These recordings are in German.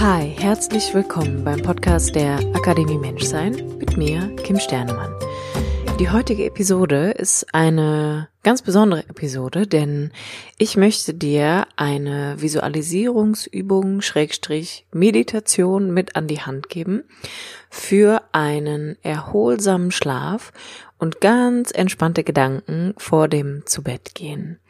Hi, herzlich willkommen beim Podcast der Akademie Menschsein mit mir, Kim Sternemann. Die heutige Episode ist eine ganz besondere Episode, denn ich möchte dir eine Visualisierungsübung Schrägstrich Meditation mit an die Hand geben für einen erholsamen Schlaf und ganz entspannte Gedanken vor dem Zubettgehen.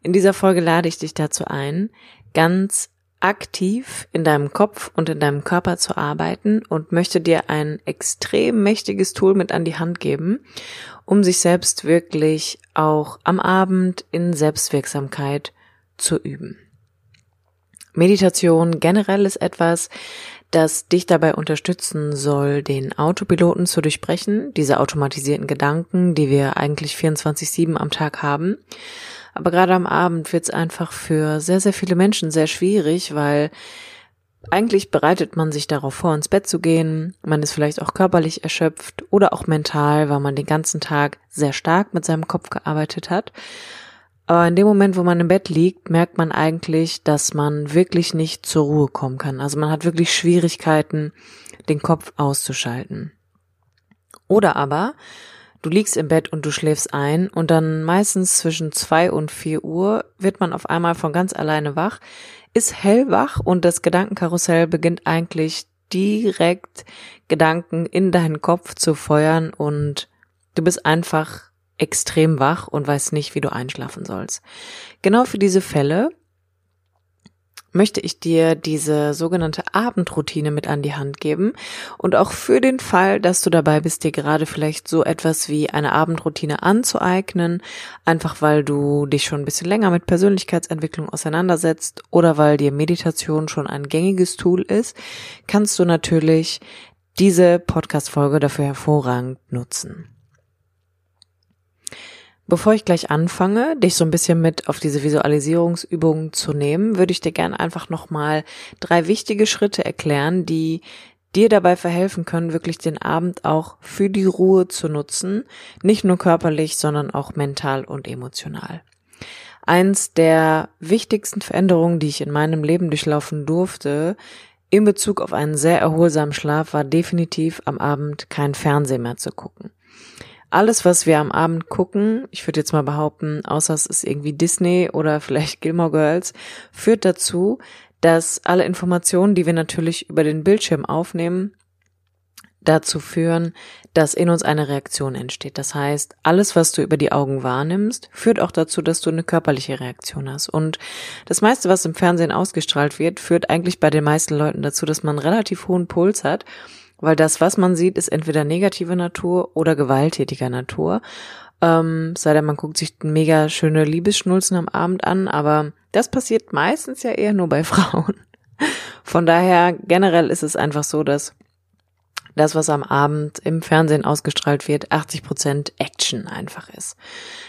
In dieser Folge lade ich dich dazu ein, ganz aktiv in deinem Kopf und in deinem Körper zu arbeiten und möchte dir ein extrem mächtiges Tool mit an die Hand geben, um sich selbst wirklich auch am Abend in Selbstwirksamkeit zu üben. Meditation generell ist etwas, das dich dabei unterstützen soll, den Autopiloten zu durchbrechen, diese automatisierten Gedanken, die wir eigentlich 24-7 am Tag haben aber gerade am Abend wird es einfach für sehr, sehr viele Menschen sehr schwierig, weil eigentlich bereitet man sich darauf vor, ins Bett zu gehen. Man ist vielleicht auch körperlich erschöpft oder auch mental, weil man den ganzen Tag sehr stark mit seinem Kopf gearbeitet hat. Aber in dem Moment, wo man im Bett liegt, merkt man eigentlich, dass man wirklich nicht zur Ruhe kommen kann. Also man hat wirklich Schwierigkeiten, den Kopf auszuschalten. Oder aber Du liegst im Bett und du schläfst ein und dann meistens zwischen zwei und vier Uhr wird man auf einmal von ganz alleine wach, ist hellwach und das Gedankenkarussell beginnt eigentlich direkt Gedanken in deinen Kopf zu feuern und du bist einfach extrem wach und weißt nicht, wie du einschlafen sollst. Genau für diese Fälle möchte ich dir diese sogenannte Abendroutine mit an die Hand geben. Und auch für den Fall, dass du dabei bist, dir gerade vielleicht so etwas wie eine Abendroutine anzueignen, einfach weil du dich schon ein bisschen länger mit Persönlichkeitsentwicklung auseinandersetzt oder weil dir Meditation schon ein gängiges Tool ist, kannst du natürlich diese Podcast-Folge dafür hervorragend nutzen. Bevor ich gleich anfange, dich so ein bisschen mit auf diese Visualisierungsübungen zu nehmen, würde ich dir gerne einfach nochmal drei wichtige Schritte erklären, die dir dabei verhelfen können, wirklich den Abend auch für die Ruhe zu nutzen, nicht nur körperlich, sondern auch mental und emotional. Eins der wichtigsten Veränderungen, die ich in meinem Leben durchlaufen durfte, in Bezug auf einen sehr erholsamen Schlaf, war definitiv am Abend kein Fernsehen mehr zu gucken alles, was wir am Abend gucken, ich würde jetzt mal behaupten, außer es ist irgendwie Disney oder vielleicht Gilmore Girls, führt dazu, dass alle Informationen, die wir natürlich über den Bildschirm aufnehmen, dazu führen, dass in uns eine Reaktion entsteht. Das heißt, alles, was du über die Augen wahrnimmst, führt auch dazu, dass du eine körperliche Reaktion hast. Und das meiste, was im Fernsehen ausgestrahlt wird, führt eigentlich bei den meisten Leuten dazu, dass man einen relativ hohen Puls hat weil das, was man sieht, ist entweder negative Natur oder gewalttätiger Natur. Ähm, sei denn, man guckt sich mega schöne Liebesschnulzen am Abend an, aber das passiert meistens ja eher nur bei Frauen. Von daher, generell ist es einfach so, dass das, was am Abend im Fernsehen ausgestrahlt wird, 80 Prozent Action einfach ist.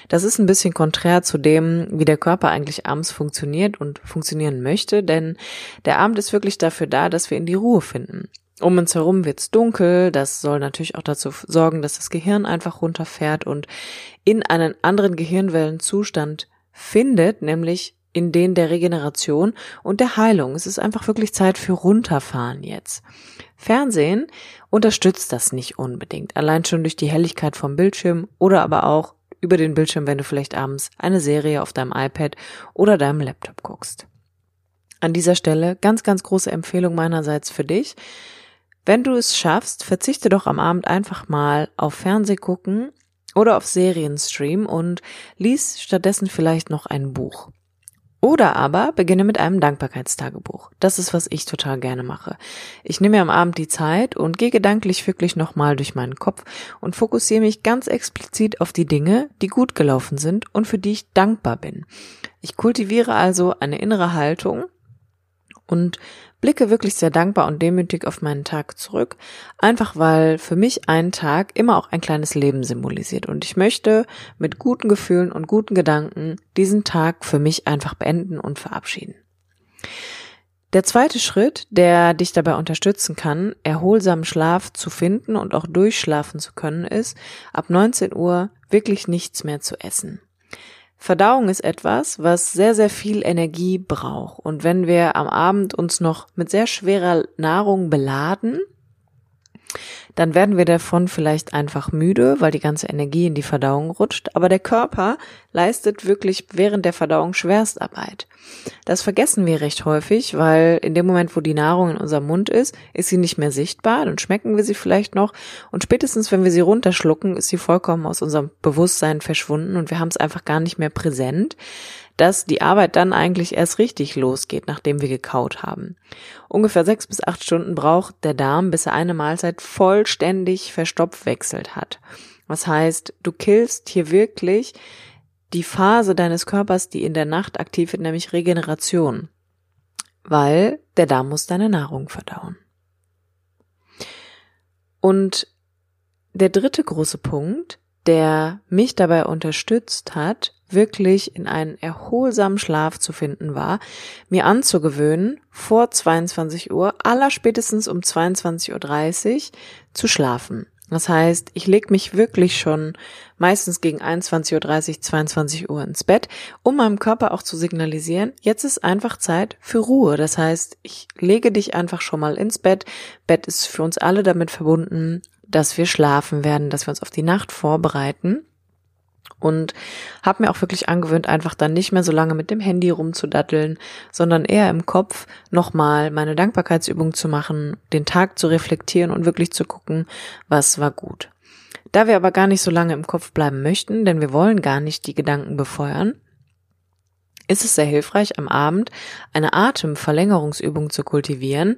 Das ist ein bisschen konträr zu dem, wie der Körper eigentlich abends funktioniert und funktionieren möchte, denn der Abend ist wirklich dafür da, dass wir in die Ruhe finden. Um uns herum wird's dunkel. Das soll natürlich auch dazu sorgen, dass das Gehirn einfach runterfährt und in einen anderen Gehirnwellenzustand findet, nämlich in den der Regeneration und der Heilung. Es ist einfach wirklich Zeit für runterfahren jetzt. Fernsehen unterstützt das nicht unbedingt. Allein schon durch die Helligkeit vom Bildschirm oder aber auch über den Bildschirm, wenn du vielleicht abends eine Serie auf deinem iPad oder deinem Laptop guckst. An dieser Stelle ganz, ganz große Empfehlung meinerseits für dich. Wenn du es schaffst, verzichte doch am Abend einfach mal auf Fernseh gucken oder auf Serienstream und lies stattdessen vielleicht noch ein Buch. Oder aber beginne mit einem Dankbarkeitstagebuch. Das ist, was ich total gerne mache. Ich nehme mir am Abend die Zeit und gehe gedanklich wirklich nochmal durch meinen Kopf und fokussiere mich ganz explizit auf die Dinge, die gut gelaufen sind und für die ich dankbar bin. Ich kultiviere also eine innere Haltung und blicke wirklich sehr dankbar und demütig auf meinen Tag zurück, einfach weil für mich ein Tag immer auch ein kleines Leben symbolisiert und ich möchte mit guten Gefühlen und guten Gedanken diesen Tag für mich einfach beenden und verabschieden. Der zweite Schritt, der dich dabei unterstützen kann, erholsamen Schlaf zu finden und auch durchschlafen zu können, ist, ab 19 Uhr wirklich nichts mehr zu essen. Verdauung ist etwas, was sehr, sehr viel Energie braucht. Und wenn wir am Abend uns noch mit sehr schwerer Nahrung beladen, dann werden wir davon vielleicht einfach müde, weil die ganze Energie in die Verdauung rutscht, aber der Körper leistet wirklich während der Verdauung Schwerstarbeit. Das vergessen wir recht häufig, weil in dem Moment, wo die Nahrung in unserem Mund ist, ist sie nicht mehr sichtbar, dann schmecken wir sie vielleicht noch. Und spätestens, wenn wir sie runterschlucken, ist sie vollkommen aus unserem Bewusstsein verschwunden und wir haben es einfach gar nicht mehr präsent dass die Arbeit dann eigentlich erst richtig losgeht, nachdem wir gekaut haben. Ungefähr sechs bis acht Stunden braucht der Darm, bis er eine Mahlzeit vollständig verstoffwechselt hat. Was heißt, du killst hier wirklich die Phase deines Körpers, die in der Nacht aktiv wird, nämlich Regeneration. Weil der Darm muss deine Nahrung verdauen. Und der dritte große Punkt, der mich dabei unterstützt hat, wirklich in einen erholsamen Schlaf zu finden war, mir anzugewöhnen, vor 22 Uhr, aller spätestens um 22.30 Uhr zu schlafen. Das heißt, ich leg mich wirklich schon meistens gegen 21.30 Uhr, 22 Uhr ins Bett, um meinem Körper auch zu signalisieren, jetzt ist einfach Zeit für Ruhe. Das heißt, ich lege dich einfach schon mal ins Bett. Bett ist für uns alle damit verbunden, dass wir schlafen werden, dass wir uns auf die Nacht vorbereiten und habe mir auch wirklich angewöhnt, einfach dann nicht mehr so lange mit dem Handy rumzudatteln, sondern eher im Kopf nochmal meine Dankbarkeitsübung zu machen, den Tag zu reflektieren und wirklich zu gucken, was war gut. Da wir aber gar nicht so lange im Kopf bleiben möchten, denn wir wollen gar nicht die Gedanken befeuern, ist es sehr hilfreich, am Abend eine Atemverlängerungsübung zu kultivieren,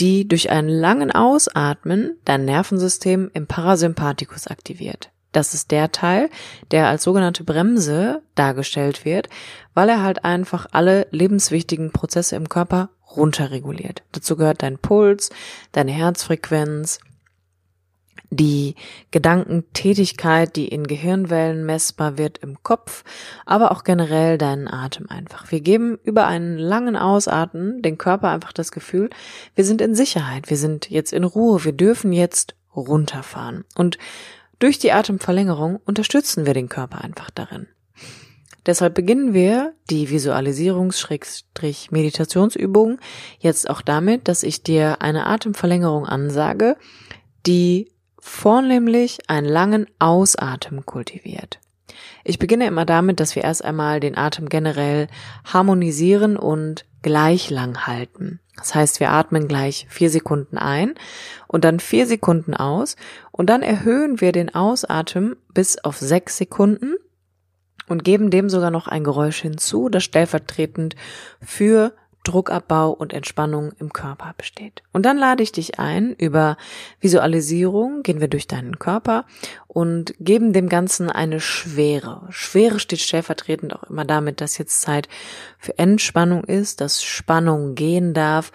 die durch einen langen Ausatmen dein Nervensystem im Parasympathikus aktiviert. Das ist der Teil, der als sogenannte Bremse dargestellt wird, weil er halt einfach alle lebenswichtigen Prozesse im Körper runterreguliert. Dazu gehört dein Puls, deine Herzfrequenz, die Gedankentätigkeit, die in Gehirnwellen messbar wird im Kopf, aber auch generell deinen Atem einfach. Wir geben über einen langen Ausatmen den Körper einfach das Gefühl, wir sind in Sicherheit, wir sind jetzt in Ruhe, wir dürfen jetzt runterfahren. Und durch die Atemverlängerung unterstützen wir den Körper einfach darin. Deshalb beginnen wir die Visualisierungs-Meditationsübung jetzt auch damit, dass ich dir eine Atemverlängerung ansage, die vornehmlich einen langen Ausatmen kultiviert. Ich beginne immer damit, dass wir erst einmal den Atem generell harmonisieren und gleich lang halten. Das heißt, wir atmen gleich vier Sekunden ein und dann vier Sekunden aus und dann erhöhen wir den Ausatmen bis auf sechs Sekunden und geben dem sogar noch ein Geräusch hinzu, das stellvertretend für Druckabbau und Entspannung im Körper besteht. Und dann lade ich dich ein, über Visualisierung gehen wir durch deinen Körper und geben dem Ganzen eine Schwere. Schwere steht stellvertretend auch immer damit, dass jetzt Zeit für Entspannung ist, dass Spannung gehen darf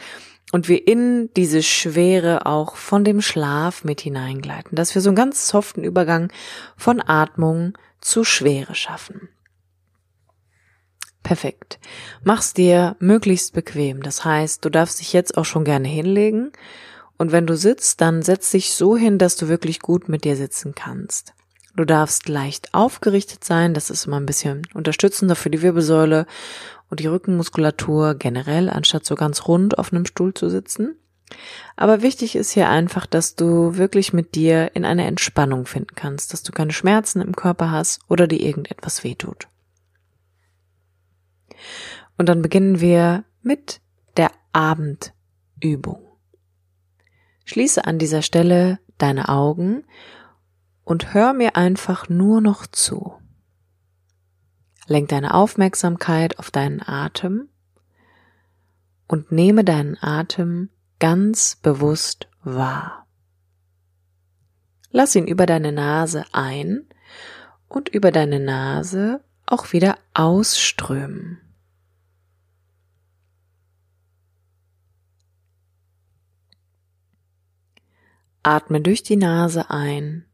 und wir in diese Schwere auch von dem Schlaf mit hineingleiten, dass wir so einen ganz soften Übergang von Atmung zu Schwere schaffen. Perfekt. Mach's dir möglichst bequem. Das heißt, du darfst dich jetzt auch schon gerne hinlegen. Und wenn du sitzt, dann setz dich so hin, dass du wirklich gut mit dir sitzen kannst. Du darfst leicht aufgerichtet sein. Das ist immer ein bisschen unterstützender für die Wirbelsäule und die Rückenmuskulatur generell, anstatt so ganz rund auf einem Stuhl zu sitzen. Aber wichtig ist hier einfach, dass du wirklich mit dir in eine Entspannung finden kannst, dass du keine Schmerzen im Körper hast oder dir irgendetwas wehtut. Und dann beginnen wir mit der Abendübung. Schließe an dieser Stelle deine Augen und hör mir einfach nur noch zu. Lenk deine Aufmerksamkeit auf deinen Atem und nehme deinen Atem ganz bewusst wahr. Lass ihn über deine Nase ein und über deine Nase auch wieder ausströmen. Atme durch die Nase ein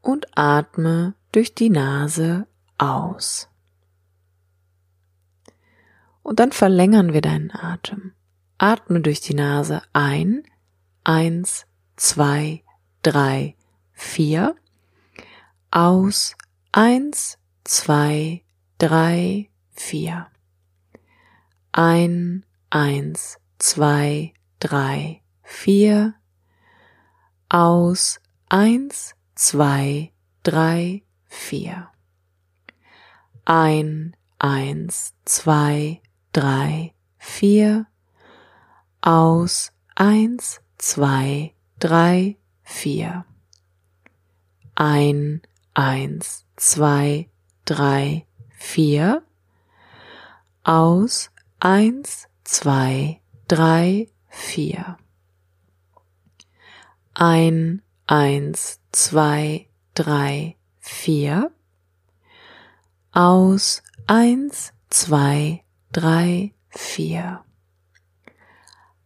und atme durch die Nase aus. Und dann verlängern wir deinen Atem. Atme durch die Nase ein. Eins, zwei, drei, vier. Aus. Eins, zwei, drei, vier. Ein, eins, zwei, drei, vier. Aus. Eins, zwei, drei, vier. Ein, eins, zwei, drei, vier. Aus. Eins, zwei, drei, vier. Ein, eins, zwei, drei, vier. Aus. Eins, zwei, drei, vier. Ein, eins, zwei, drei, vier. Aus. Eins, zwei, drei, vier.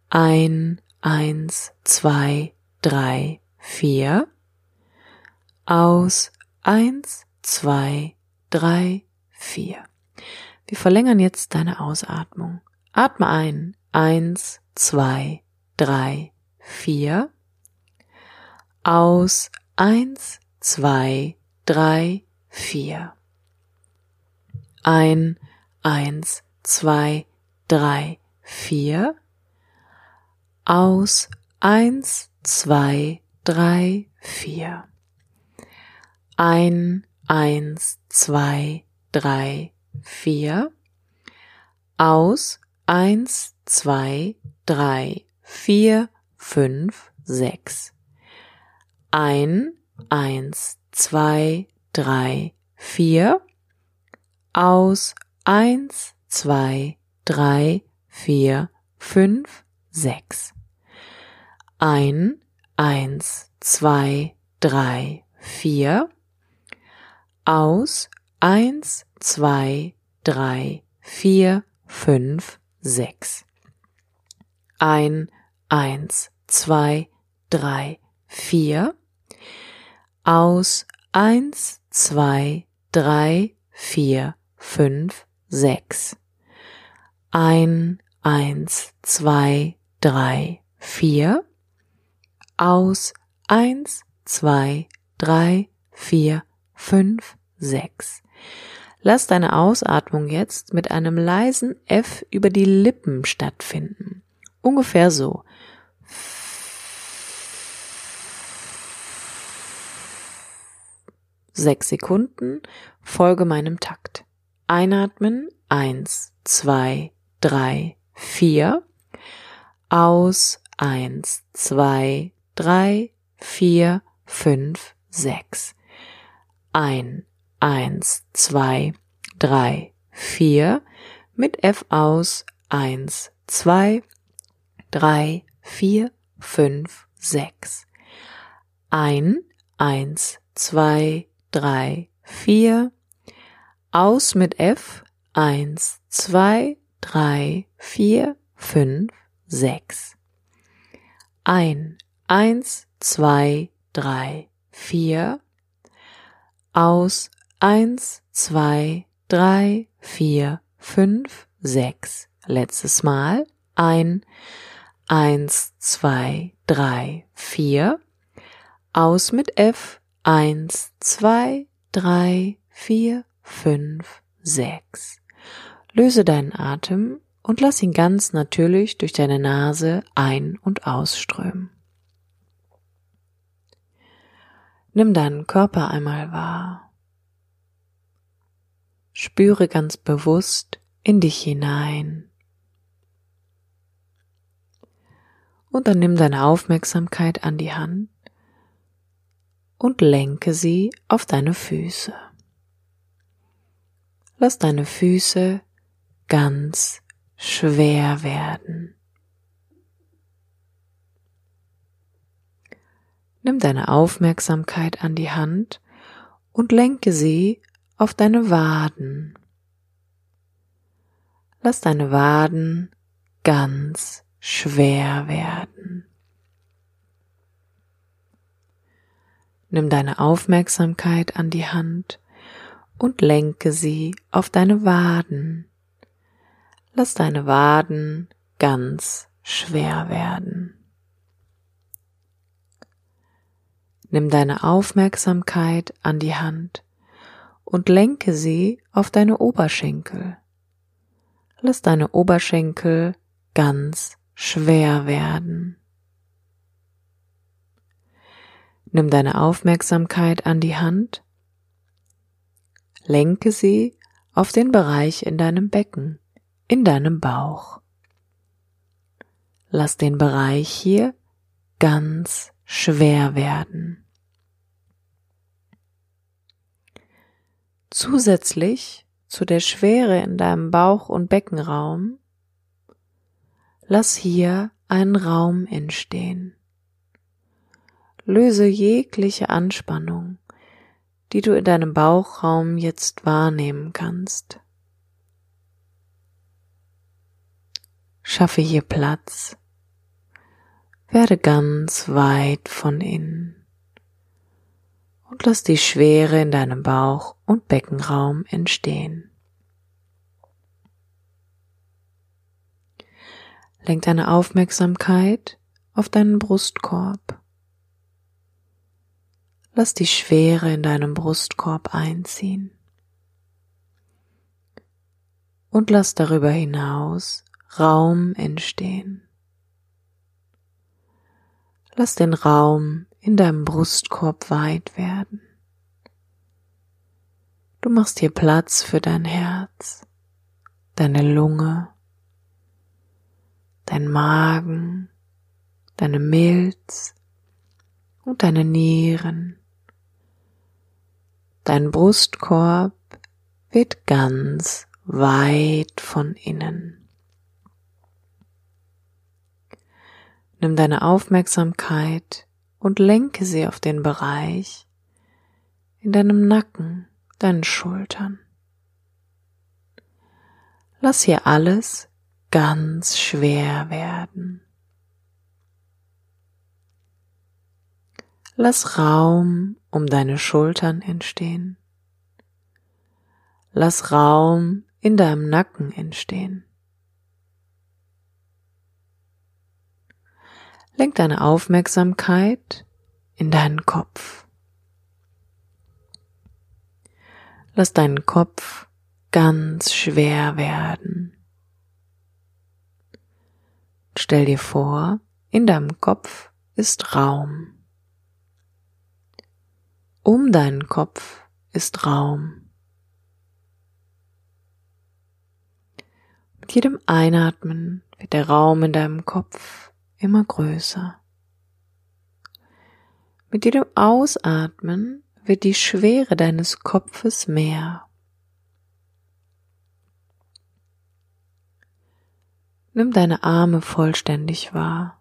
Ein, eins, zwei, drei, vier. Aus. Eins, zwei, drei, vier. Wir verlängern jetzt deine Ausatmung. Atme ein. Eins, zwei, drei, vier. Aus. Eins, zwei, drei, vier. Ein, eins, zwei, drei, vier. Aus, eins, zwei, drei, vier. Ein, eins, zwei, drei, vier. Aus, eins, zwei, drei, vier, fünf, sechs. Ein, eins, zwei, drei, vier. Aus, eins, zwei, drei, vier, fünf, sechs. Ein, eins, zwei, drei, vier. Aus, eins, zwei, drei, vier, fünf, sechs. Ein, eins, zwei, drei, vier. Aus, eins, zwei, drei, vier, fünf, sechs. Ein, eins, zwei, drei, vier. Aus, eins, zwei, drei, vier, fünf, sechs. Lass deine Ausatmung jetzt mit einem leisen F über die Lippen stattfinden. Ungefähr so. Sechs Sekunden, folge meinem Takt. Einatmen, eins, zwei, drei, vier. Aus, eins, zwei, drei, vier, fünf, sechs. Ein, eins, zwei, drei, vier. Mit F aus, eins, zwei, drei, vier, fünf, sechs. Ein, eins, zwei, drei, vier. Aus mit F. Eins, zwei, drei, vier, fünf, sechs. Ein, eins, zwei, drei, vier. Aus, eins, zwei, drei, vier, fünf, sechs. Letztes Mal. Ein, eins, zwei, drei, vier. Aus mit F. Eins, zwei, drei, vier, fünf, sechs. Löse deinen Atem und lass ihn ganz natürlich durch deine Nase ein- und ausströmen. Nimm deinen Körper einmal wahr. Spüre ganz bewusst in dich hinein. Und dann nimm deine Aufmerksamkeit an die Hand und lenke sie auf deine Füße. Lass deine Füße ganz schwer werden. Nimm deine Aufmerksamkeit an die Hand und lenke sie auf deine Waden. Lass deine Waden ganz schwer werden. Nimm deine Aufmerksamkeit an die Hand und lenke sie auf deine Waden. Lass deine Waden ganz schwer werden. Nimm deine Aufmerksamkeit an die Hand und lenke sie auf deine Oberschenkel. Lass deine Oberschenkel ganz schwer werden. Nimm deine Aufmerksamkeit an die Hand, lenke sie auf den Bereich in deinem Becken, in deinem Bauch. Lass den Bereich hier ganz schwer werden. Zusätzlich zu der Schwere in deinem Bauch- und Beckenraum, lass hier einen Raum entstehen. Löse jegliche Anspannung, die du in deinem Bauchraum jetzt wahrnehmen kannst. Schaffe hier Platz. Werde ganz weit von innen und lass die Schwere in deinem Bauch- und Beckenraum entstehen. Lenk deine Aufmerksamkeit auf deinen Brustkorb. Lass die Schwere in deinem Brustkorb einziehen. Und lass darüber hinaus Raum entstehen. Lass den Raum in deinem Brustkorb weit werden. Du machst hier Platz für dein Herz, deine Lunge, dein Magen, deine Milz und deine Nieren. Dein Brustkorb wird ganz weit von innen. Nimm deine Aufmerksamkeit und lenke sie auf den Bereich in deinem Nacken, deinen Schultern. Lass hier alles ganz schwer werden. Lass Raum um deine Schultern entstehen. Lass Raum in deinem Nacken entstehen. Lenk deine Aufmerksamkeit in deinen Kopf. Lass deinen Kopf ganz schwer werden. Stell dir vor, in deinem Kopf ist Raum. Um deinen Kopf ist Raum. Mit jedem Einatmen wird der Raum in deinem Kopf immer größer. Mit jedem Ausatmen wird die Schwere deines Kopfes mehr. Nimm deine Arme vollständig wahr,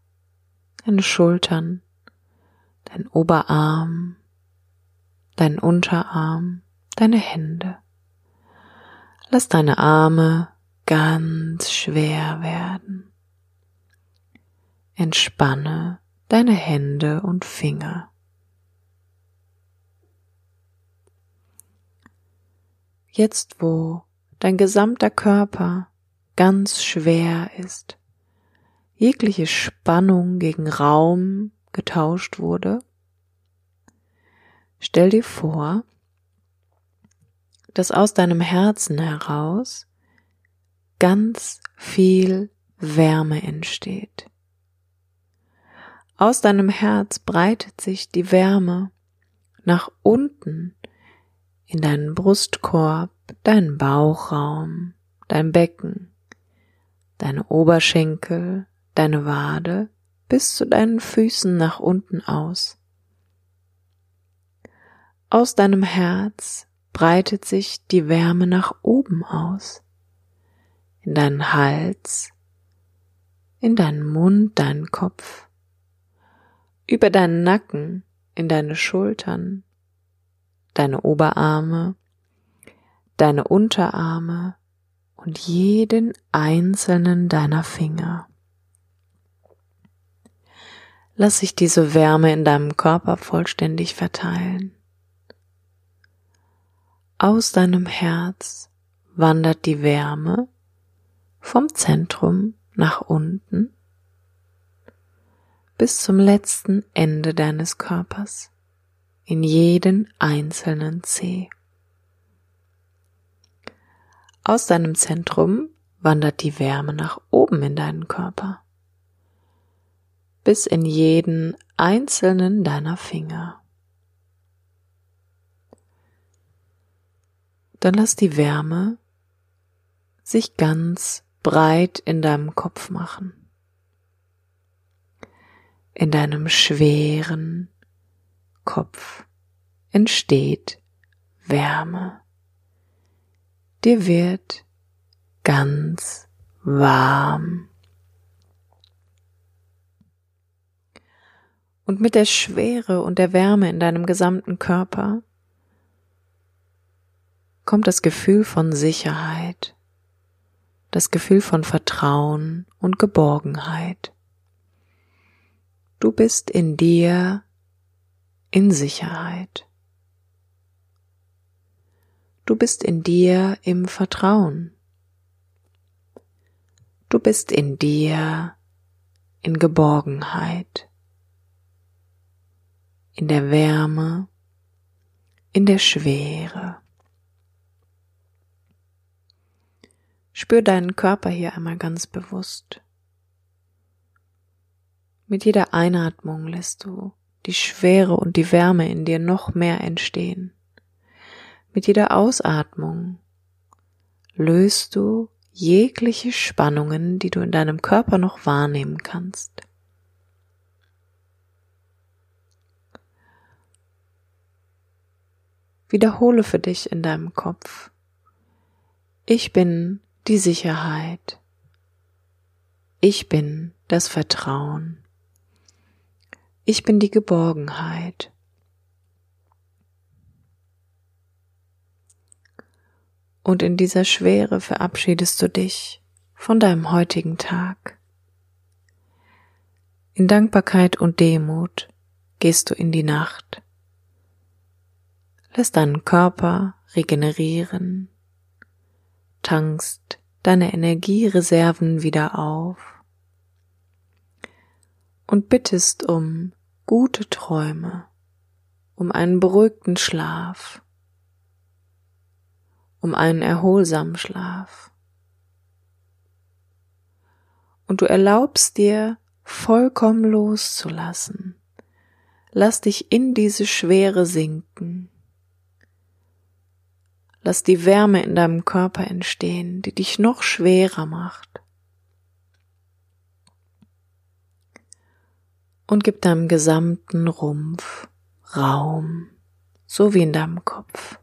deine Schultern, dein Oberarm, deinen Unterarm, deine Hände. Lass deine Arme ganz schwer werden. Entspanne deine Hände und Finger. Jetzt, wo dein gesamter Körper ganz schwer ist, jegliche Spannung gegen Raum getauscht wurde, Stell dir vor, dass aus deinem Herzen heraus ganz viel Wärme entsteht. Aus deinem Herz breitet sich die Wärme nach unten in deinen Brustkorb, deinen Bauchraum, dein Becken, deine Oberschenkel, deine Wade bis zu deinen Füßen nach unten aus. Aus deinem Herz breitet sich die Wärme nach oben aus, in deinen Hals, in deinen Mund, deinen Kopf, über deinen Nacken, in deine Schultern, deine Oberarme, deine Unterarme und jeden einzelnen deiner Finger. Lass sich diese Wärme in deinem Körper vollständig verteilen. Aus deinem Herz wandert die Wärme vom Zentrum nach unten bis zum letzten Ende deines Körpers, in jeden einzelnen Zeh. Aus deinem Zentrum wandert die Wärme nach oben in deinen Körper, bis in jeden einzelnen deiner Finger. Dann lass die Wärme sich ganz breit in deinem Kopf machen. In deinem schweren Kopf entsteht Wärme. Dir wird ganz warm. Und mit der Schwere und der Wärme in deinem gesamten Körper kommt das Gefühl von Sicherheit das Gefühl von Vertrauen und Geborgenheit. Du bist in dir in Sicherheit. Du bist in dir im Vertrauen. Du bist in dir in Geborgenheit, in der Wärme, in der Schwere. Spür deinen Körper hier einmal ganz bewusst. Mit jeder Einatmung lässt du die Schwere und die Wärme in dir noch mehr entstehen. Mit jeder Ausatmung löst du jegliche Spannungen, die du in deinem Körper noch wahrnehmen kannst. Wiederhole für dich in deinem Kopf. Ich bin die Sicherheit. Ich bin das Vertrauen. Ich bin die Geborgenheit. Und in dieser Schwere verabschiedest du dich von deinem heutigen Tag. In Dankbarkeit und Demut gehst du in die Nacht. Lässt deinen Körper regenerieren, tankst deine Energiereserven wieder auf und bittest um gute Träume, um einen beruhigten Schlaf, um einen erholsamen Schlaf. Und du erlaubst dir vollkommen loszulassen. Lass dich in diese Schwere sinken Lass die Wärme in deinem Körper entstehen, die dich noch schwerer macht. Und gib deinem gesamten Rumpf Raum, so wie in deinem Kopf.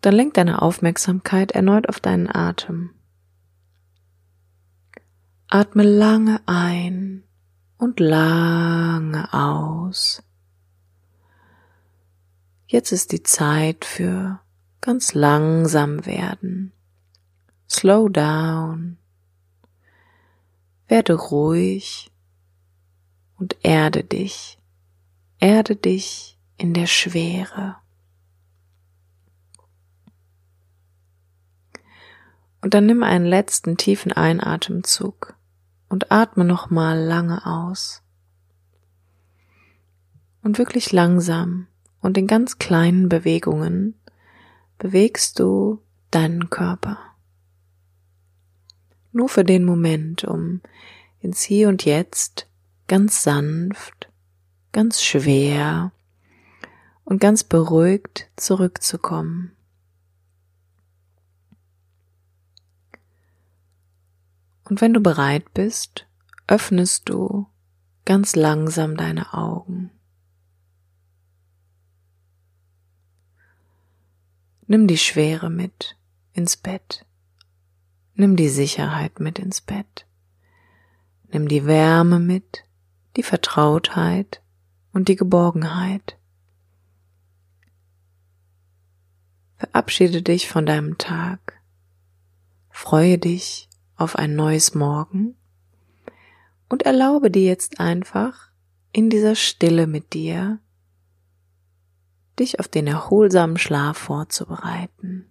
Dann lenk deine Aufmerksamkeit erneut auf deinen Atem. Atme lange ein und lange aus. Jetzt ist die Zeit für ganz langsam werden. Slow down. Werde ruhig und erde dich. Erde dich in der Schwere. Und dann nimm einen letzten tiefen Einatemzug und atme nochmal lange aus. Und wirklich langsam und in ganz kleinen Bewegungen bewegst du deinen Körper. Nur für den Moment, um ins Hier und Jetzt ganz sanft, ganz schwer und ganz beruhigt zurückzukommen. Und wenn du bereit bist, öffnest du ganz langsam deine Augen. Nimm die Schwere mit ins Bett. Nimm die Sicherheit mit ins Bett. Nimm die Wärme mit, die Vertrautheit und die Geborgenheit. Verabschiede dich von deinem Tag. Freue dich auf ein neues Morgen und erlaube dir jetzt einfach in dieser Stille mit dir, dich auf den erholsamen Schlaf vorzubereiten.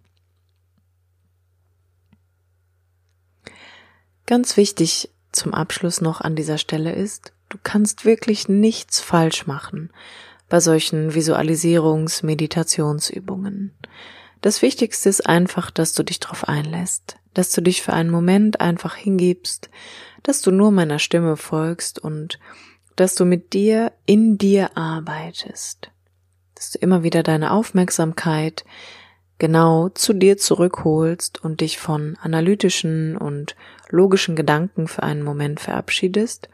Ganz wichtig zum Abschluss noch an dieser Stelle ist, du kannst wirklich nichts falsch machen bei solchen Visualisierungs-, Meditationsübungen. Das Wichtigste ist einfach, dass du dich darauf einlässt, dass du dich für einen Moment einfach hingibst, dass du nur meiner Stimme folgst und dass du mit dir in dir arbeitest, dass du immer wieder deine Aufmerksamkeit genau zu dir zurückholst und dich von analytischen und logischen Gedanken für einen Moment verabschiedest,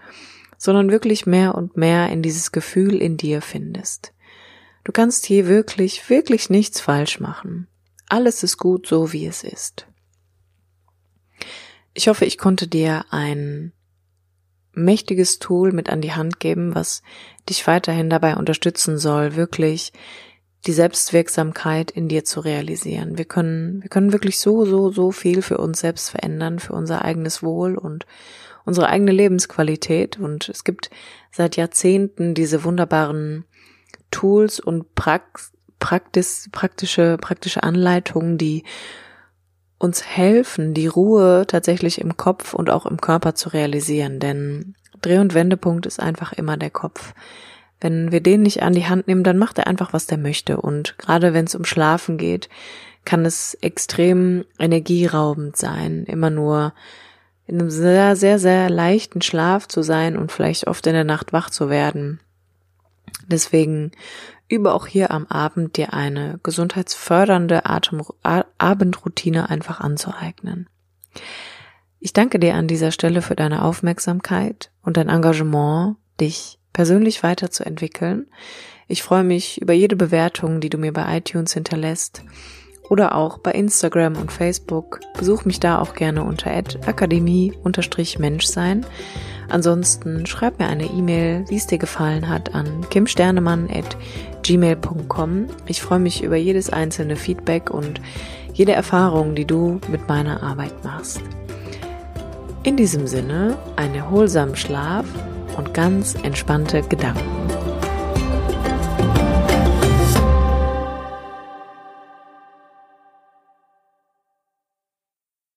sondern wirklich mehr und mehr in dieses Gefühl in dir findest. Du kannst hier wirklich, wirklich nichts falsch machen. Alles ist gut so, wie es ist. Ich hoffe, ich konnte dir ein mächtiges Tool mit an die Hand geben, was dich weiterhin dabei unterstützen soll, wirklich die Selbstwirksamkeit in dir zu realisieren. Wir können, wir können wirklich so, so, so viel für uns selbst verändern, für unser eigenes Wohl und unsere eigene Lebensqualität. Und es gibt seit Jahrzehnten diese wunderbaren Tools und Prax praktisch, praktische, praktische Anleitungen, die uns helfen, die Ruhe tatsächlich im Kopf und auch im Körper zu realisieren. Denn Dreh- und Wendepunkt ist einfach immer der Kopf. Wenn wir den nicht an die Hand nehmen, dann macht er einfach, was der möchte. Und gerade wenn es um Schlafen geht, kann es extrem energieraubend sein, immer nur in einem sehr, sehr, sehr leichten Schlaf zu sein und vielleicht oft in der Nacht wach zu werden. Deswegen übe auch hier am Abend dir eine gesundheitsfördernde Atem Abendroutine einfach anzueignen. Ich danke dir an dieser Stelle für deine Aufmerksamkeit und dein Engagement, dich persönlich weiterzuentwickeln. Ich freue mich über jede Bewertung, die du mir bei iTunes hinterlässt oder auch bei Instagram und Facebook. Besuch mich da auch gerne unter akademie-menschsein. Ansonsten schreib mir eine E-Mail, wie es dir gefallen hat, an kimsternemann.gmail.com. Ich freue mich über jedes einzelne Feedback und jede Erfahrung, die du mit meiner Arbeit machst. In diesem Sinne, einen erholsamen Schlaf und ganz entspannte Gedanken.